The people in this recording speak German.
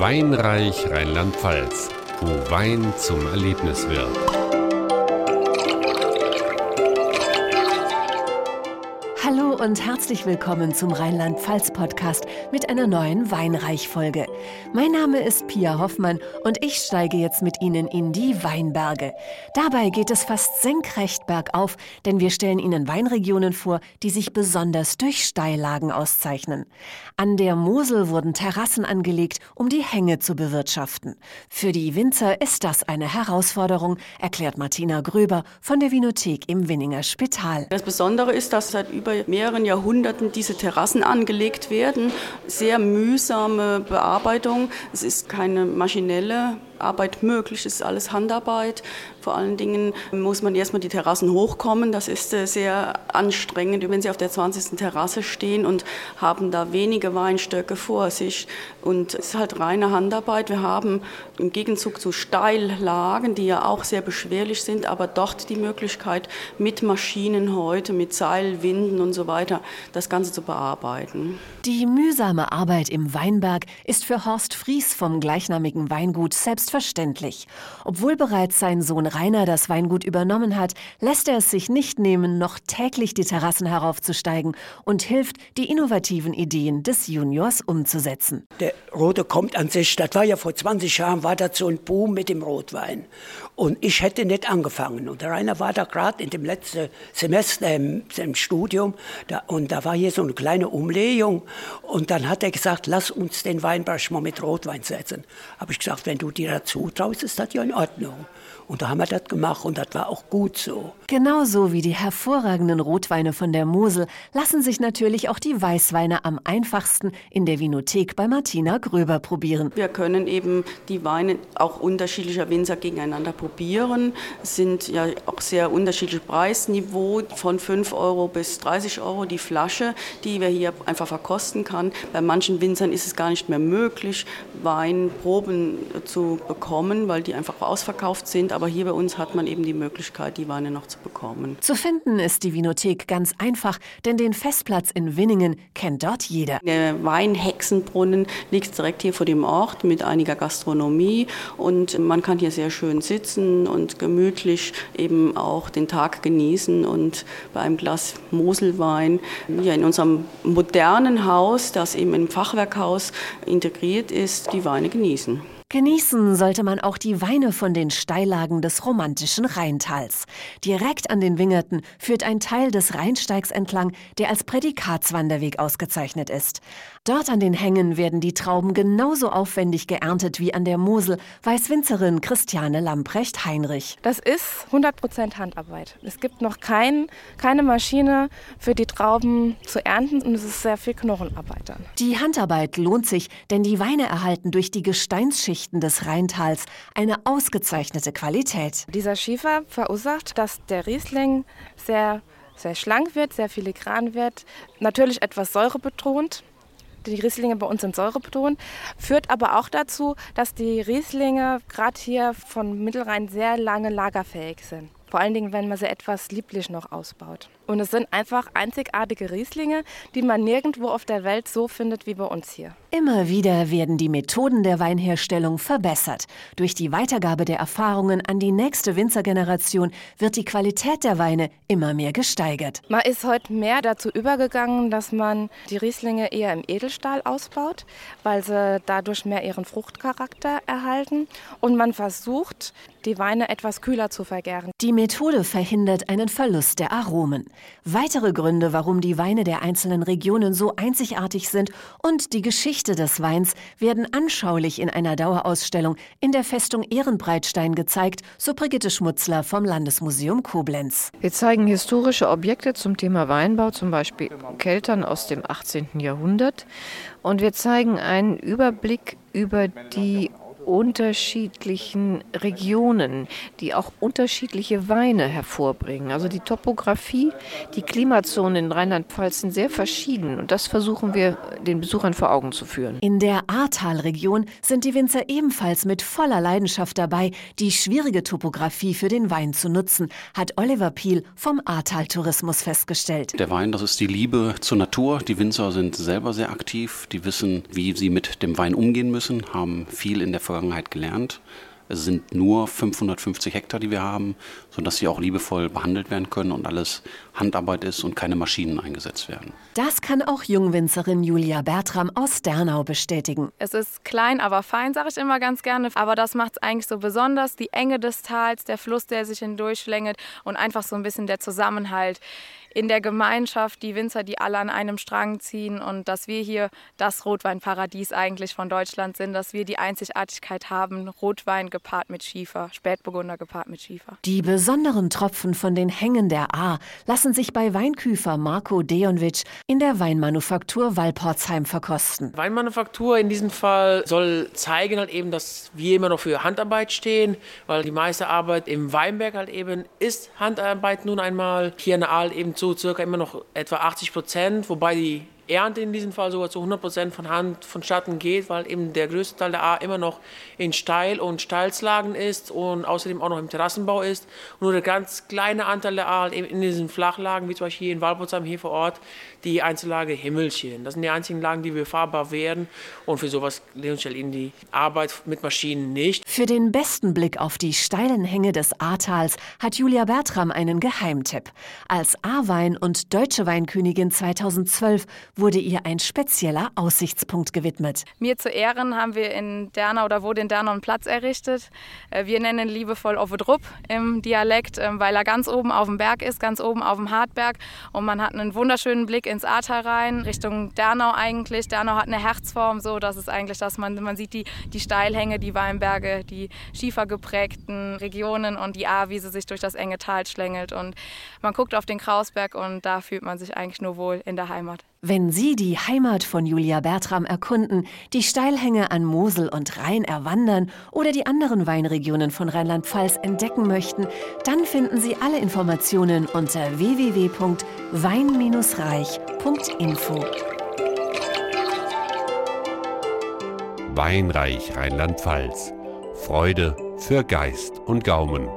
Weinreich Rheinland-Pfalz, wo Wein zum Erlebnis wird. Und herzlich willkommen zum Rheinland-Pfalz-Podcast mit einer neuen Weinreich-Folge. Mein Name ist Pia Hoffmann und ich steige jetzt mit Ihnen in die Weinberge. Dabei geht es fast senkrecht bergauf, denn wir stellen Ihnen Weinregionen vor, die sich besonders durch Steillagen auszeichnen. An der Mosel wurden Terrassen angelegt, um die Hänge zu bewirtschaften. Für die Winzer ist das eine Herausforderung, erklärt Martina Gröber von der Vinothek im Winninger Spital. Das Besondere ist, dass seit über mehreren mehreren Jahrhunderten diese Terrassen angelegt werden. Sehr mühsame Bearbeitung. Es ist keine maschinelle Arbeit möglich, es ist alles Handarbeit. Vor allen Dingen muss man erstmal die Terrassen hochkommen. Das ist äh, sehr anstrengend, wenn Sie auf der 20. Terrasse stehen und haben da wenige Weinstöcke vor sich. Und es ist halt reine Handarbeit. Wir haben im Gegenzug zu Steillagen, die ja auch sehr beschwerlich sind, aber dort die Möglichkeit, mit Maschinen heute, mit Seilwinden und so weiter, das Ganze zu bearbeiten. Die mühsame Arbeit im Weinberg ist für Horst Fries vom gleichnamigen Weingut selbstverständlich. Obwohl bereits sein Sohn Rainer das Weingut übernommen hat, lässt er es sich nicht nehmen, noch täglich die Terrassen heraufzusteigen und hilft, die innovativen Ideen des Juniors umzusetzen. Der Rote kommt an sich, das war ja vor 20 Jahren, war das so ein Boom mit dem Rotwein. Und ich hätte nicht angefangen. Und der Rainer war da gerade in dem letzten Semester im, im Studium da, und da war hier so eine kleine Umlegung. Und dann hat er gesagt, lass uns den Weinberg mal mit Rotwein setzen. Habe ich gesagt, wenn du dir dazu traust, ist das ja in Ordnung. Und da haben wir das gemacht und das war auch gut so. Genauso wie die hervorragenden Rotweine von der Mosel lassen sich natürlich auch die Weißweine am einfachsten in der Vinothek bei Martina Gröber probieren. Wir können eben die Weine auch unterschiedlicher Winzer gegeneinander probieren. Es sind ja auch sehr unterschiedliche Preisniveau von 5 Euro bis 30 Euro die Flasche, die wir hier einfach verkosten kann. Bei manchen Winzern ist es gar nicht mehr möglich, Weinproben zu bekommen, weil die einfach ausverkauft sind aber hier bei uns hat man eben die Möglichkeit, die Weine noch zu bekommen. Zu finden ist die Vinothek ganz einfach, denn den Festplatz in Winningen kennt dort jeder. Der Weinhexenbrunnen liegt direkt hier vor dem Ort mit einiger Gastronomie und man kann hier sehr schön sitzen und gemütlich eben auch den Tag genießen und bei einem Glas Moselwein hier in unserem modernen Haus, das eben im Fachwerkhaus integriert ist, die Weine genießen. Genießen sollte man auch die Weine von den Steillagen des romantischen Rheintals. Direkt an den Wingerten führt ein Teil des Rheinsteigs entlang, der als Prädikatswanderweg ausgezeichnet ist. Dort an den Hängen werden die Trauben genauso aufwendig geerntet wie an der Mosel, weiß Winzerin Christiane Lamprecht-Heinrich. Das ist 100% Handarbeit. Es gibt noch kein, keine Maschine für die Trauben zu ernten und es ist sehr viel Knochenarbeit dann. Die Handarbeit lohnt sich, denn die Weine erhalten durch die Gesteinsschichten des Rheintals eine ausgezeichnete Qualität. Dieser Schiefer verursacht, dass der Riesling sehr sehr schlank wird, sehr filigran wird, natürlich etwas säurebetont die Rieslinge bei uns sind säurebetont, führt aber auch dazu, dass die Rieslinge gerade hier von Mittelrhein sehr lange lagerfähig sind. Vor allen Dingen, wenn man sie etwas lieblich noch ausbaut. Und es sind einfach einzigartige Rieslinge, die man nirgendwo auf der Welt so findet wie bei uns hier. Immer wieder werden die Methoden der Weinherstellung verbessert. Durch die Weitergabe der Erfahrungen an die nächste Winzergeneration wird die Qualität der Weine immer mehr gesteigert. Man ist heute mehr dazu übergegangen, dass man die Rieslinge eher im Edelstahl ausbaut, weil sie dadurch mehr ihren Fruchtcharakter erhalten. Und man versucht, die Weine etwas kühler zu vergären. Die Methode verhindert einen Verlust der Aromen. Weitere Gründe, warum die Weine der einzelnen Regionen so einzigartig sind und die Geschichte des Weins werden anschaulich in einer Dauerausstellung in der Festung Ehrenbreitstein gezeigt, so Brigitte Schmutzler vom Landesmuseum Koblenz. Wir zeigen historische Objekte zum Thema Weinbau, zum Beispiel Keltern aus dem 18. Jahrhundert. Und wir zeigen einen Überblick über die unterschiedlichen Regionen, die auch unterschiedliche Weine hervorbringen. Also die Topografie, die Klimazonen in Rheinland-Pfalz sind sehr verschieden und das versuchen wir den Besuchern vor Augen zu führen. In der Ahrtal-Region sind die Winzer ebenfalls mit voller Leidenschaft dabei, die schwierige Topografie für den Wein zu nutzen, hat Oliver Piel vom Ahrtal Tourismus festgestellt. Der Wein, das ist die Liebe zur Natur. Die Winzer sind selber sehr aktiv, die wissen, wie sie mit dem Wein umgehen müssen, haben viel in der Vergangenheit gelernt. Es sind nur 550 Hektar, die wir haben, sodass sie auch liebevoll behandelt werden können und alles Handarbeit ist und keine Maschinen eingesetzt werden. Das kann auch Jungwinzerin Julia Bertram aus Dernau bestätigen. Es ist klein, aber fein, sage ich immer ganz gerne. Aber das macht es eigentlich so besonders. Die Enge des Tals, der Fluss, der sich hindurchschlängelt und einfach so ein bisschen der Zusammenhalt in der Gemeinschaft, die Winzer, die alle an einem Strang ziehen und dass wir hier das Rotweinparadies eigentlich von Deutschland sind, dass wir die Einzigartigkeit haben, Rotwein gepaart mit Schiefer, Spätburgunder gepaart mit Schiefer. Die besonderen Tropfen von den Hängen der A lassen sich bei Weinküfer Marco Deonwitsch in der Weinmanufaktur Walporzheim verkosten. Weinmanufaktur in diesem Fall soll zeigen halt eben, dass wir immer noch für Handarbeit stehen, weil die meiste Arbeit im Weinberg halt eben ist Handarbeit nun einmal. Hier in der Aal eben zu circa immer noch etwa 80 Prozent, wobei die Ernte in diesem Fall sogar zu 100 Prozent von Hand vonstatten geht, weil eben der größte Teil der A immer noch in Steil- und Steilslagen ist und außerdem auch noch im Terrassenbau ist. Und nur der ganz kleine Anteil der A halt eben in diesen Flachlagen, wie zum Beispiel hier in Walpotsheim, hier vor Ort, die Einzellage Himmelchen. Das sind die einzigen Lagen, die befahrbar werden und für sowas lohnt sich in die Arbeit mit Maschinen nicht. Für den besten Blick auf die steilen Hänge des Ahrtals hat Julia Bertram einen Geheimtipp. Als A-Wein und Deutsche Weinkönigin 2012 wurde ihr ein spezieller Aussichtspunkt gewidmet. Mir zu Ehren haben wir in Dernau oder wurde in Dernau einen Platz errichtet. Äh, wir nennen ihn liebevoll Ovedrup im Dialekt, ähm, weil er ganz oben auf dem Berg ist, ganz oben auf dem Hartberg. Und man hat einen wunderschönen Blick ins Ahrtal rein, Richtung Dernau eigentlich. Dernau hat eine Herzform, so dass es eigentlich, dass man, man sieht die, die Steilhänge, die Weinberge, die schiefergeprägten Regionen und die Ahr, wie sie sich durch das enge Tal schlängelt. Und man guckt auf den Krausberg und da fühlt man sich eigentlich nur wohl in der Heimat. Wenn Sie die Heimat von Julia Bertram erkunden, die Steilhänge an Mosel und Rhein erwandern oder die anderen Weinregionen von Rheinland-Pfalz entdecken möchten, dann finden Sie alle Informationen unter www.wein-reich.info. Weinreich Rheinland-Pfalz. Freude für Geist und Gaumen.